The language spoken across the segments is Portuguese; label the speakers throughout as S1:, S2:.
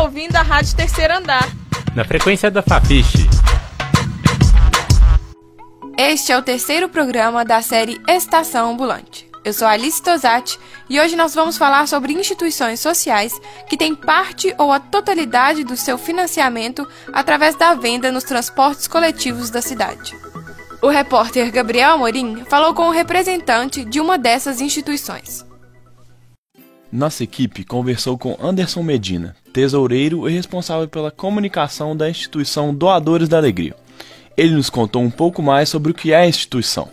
S1: está ouvindo a Rádio Terceiro Andar.
S2: Na frequência da Fafiche.
S1: Este é o terceiro programa da série Estação Ambulante. Eu sou Alice Tosati e hoje nós vamos falar sobre instituições sociais que têm parte ou a totalidade do seu financiamento através da venda nos transportes coletivos da cidade. O repórter Gabriel Amorim falou com o representante de uma dessas instituições.
S3: Nossa equipe conversou com Anderson Medina, tesoureiro e responsável pela comunicação da instituição Doadores da Alegria. Ele nos contou um pouco mais sobre o que é a instituição.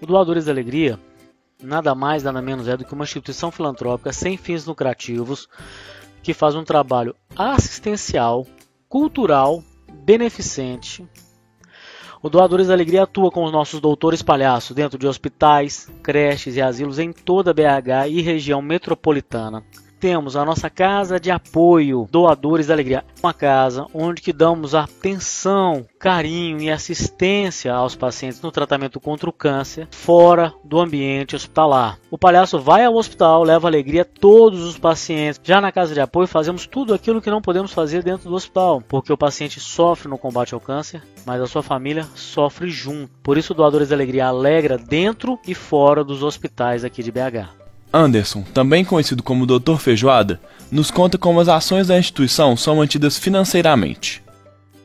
S4: O Doadores da Alegria nada mais, nada menos é do que uma instituição filantrópica sem fins lucrativos que faz um trabalho assistencial, cultural, beneficente. O Doadores da Alegria atua com os nossos doutores palhaços dentro de hospitais, creches e asilos em toda BH e região metropolitana temos a nossa casa de apoio, doadores da alegria, uma casa onde que damos atenção, carinho e assistência aos pacientes no tratamento contra o câncer fora do ambiente hospitalar. O palhaço vai ao hospital, leva alegria a todos os pacientes. Já na casa de apoio fazemos tudo aquilo que não podemos fazer dentro do hospital, porque o paciente sofre no combate ao câncer, mas a sua família sofre junto. Por isso, Doadores da Alegria alegra dentro e fora dos hospitais aqui de BH.
S3: Anderson, também conhecido como Dr. Feijoada, nos conta como as ações da instituição são mantidas financeiramente.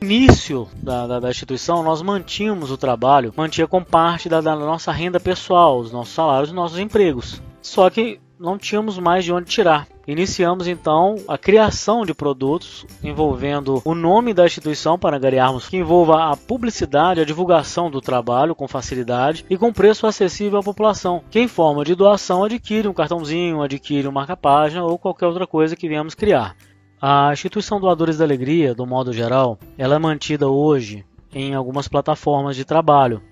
S4: No início da, da, da instituição, nós mantínhamos o trabalho, mantinha com parte da, da nossa renda pessoal, os nossos salários e nossos empregos. Só que não tínhamos mais de onde tirar. Iniciamos então a criação de produtos envolvendo o nome da instituição para ganharmos que envolva a publicidade, a divulgação do trabalho com facilidade e com preço acessível à população, que em forma de doação adquire um cartãozinho, adquire um marca-página ou qualquer outra coisa que viemos criar. A instituição Doadores da Alegria, do modo geral, ela é mantida hoje em algumas plataformas de trabalho.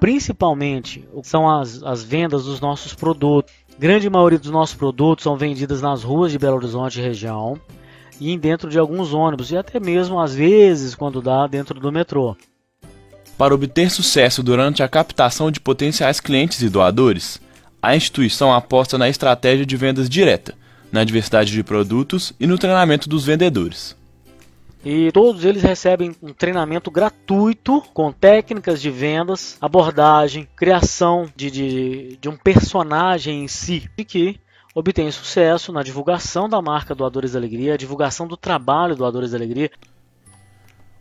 S4: Principalmente são as, as vendas dos nossos produtos Grande maioria dos nossos produtos são vendidos nas ruas de Belo Horizonte e região e dentro de alguns ônibus e até mesmo às vezes quando dá dentro do metrô.
S3: Para obter sucesso durante a captação de potenciais clientes e doadores, a instituição aposta na estratégia de vendas direta, na diversidade de produtos e no treinamento dos vendedores.
S4: E todos eles recebem um treinamento gratuito com técnicas de vendas, abordagem, criação de, de, de um personagem em si, e que obtém sucesso na divulgação da marca Doadores da Alegria, a divulgação do trabalho Doadores da Alegria.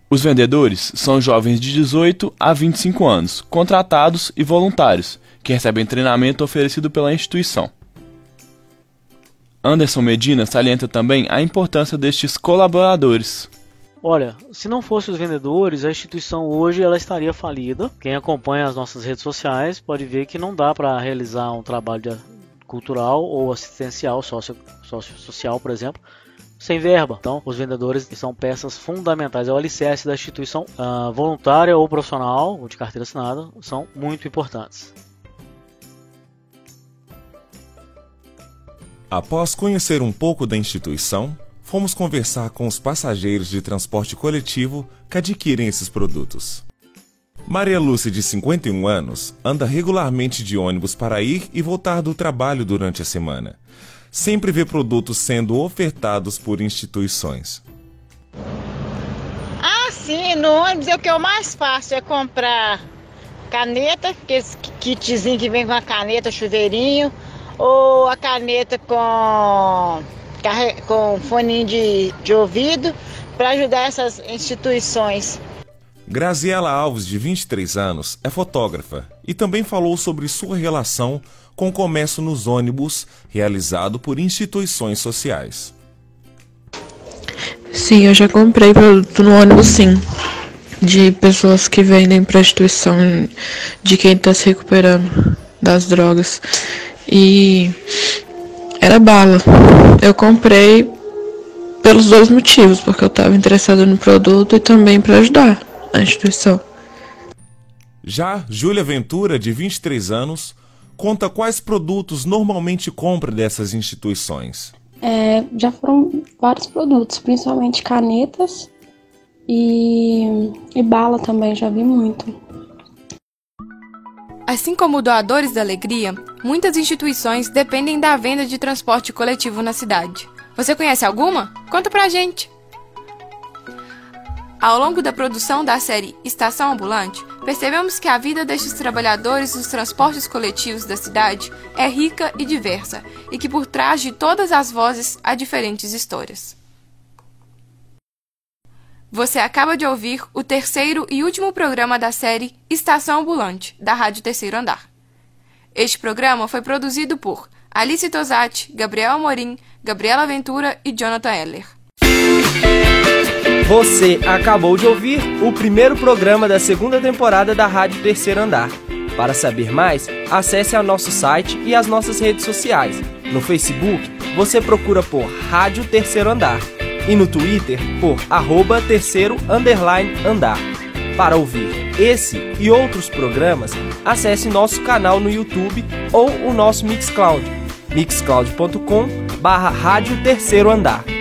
S3: Os vendedores são jovens de 18 a 25 anos, contratados e voluntários, que recebem treinamento oferecido pela instituição. Anderson Medina salienta também a importância destes colaboradores.
S4: Olha, se não fosse os vendedores, a instituição hoje ela estaria falida. Quem acompanha as nossas redes sociais pode ver que não dá para realizar um trabalho cultural ou assistencial, socio, socio, social, por exemplo, sem verba. Então, os vendedores são peças fundamentais, é o alicerce da instituição uh, voluntária ou profissional, ou de carteira assinada, são muito importantes.
S5: Após conhecer um pouco da instituição, fomos conversar com os passageiros de transporte coletivo que adquirem esses produtos. Maria Lúcia, de 51 anos, anda regularmente de ônibus para ir e voltar do trabalho durante a semana. Sempre vê produtos sendo ofertados por instituições.
S6: Ah, sim, no ônibus é o que eu mais faço é comprar caneta, aqueles kitzinho que vem com a caneta, chuveirinho, ou a caneta com com fone de, de ouvido para ajudar essas instituições.
S5: Graziela Alves, de 23 anos, é fotógrafa e também falou sobre sua relação com o comércio nos ônibus realizado por instituições sociais.
S7: Sim, eu já comprei produto no ônibus, sim. De pessoas que vendem para instituição de quem está se recuperando das drogas. E era bala. Eu comprei pelos dois motivos, porque eu estava interessada no produto e também para ajudar a instituição.
S5: Já Júlia Ventura, de 23 anos, conta quais produtos normalmente compra dessas instituições.
S8: É, já foram vários produtos, principalmente canetas e, e bala também, já vi muito.
S1: Assim como doadores da alegria, muitas instituições dependem da venda de transporte coletivo na cidade. Você conhece alguma? Conta pra gente! Ao longo da produção da série Estação Ambulante, percebemos que a vida destes trabalhadores dos transportes coletivos da cidade é rica e diversa e que por trás de todas as vozes há diferentes histórias. Você acaba de ouvir o terceiro e último programa da série Estação Ambulante, da Rádio Terceiro Andar. Este programa foi produzido por Alice Tosati, Gabriel Amorim, Gabriela Ventura e Jonathan Eller.
S9: Você acabou de ouvir o primeiro programa da segunda temporada da Rádio Terceiro Andar. Para saber mais, acesse ao nosso site e as nossas redes sociais. No Facebook, você procura por Rádio Terceiro Andar e no Twitter por arroba terceiro underline andar. Para ouvir esse e outros programas, acesse nosso canal no YouTube ou o nosso Mixcloud, mixcloud.com barra Rádio Terceiro Andar.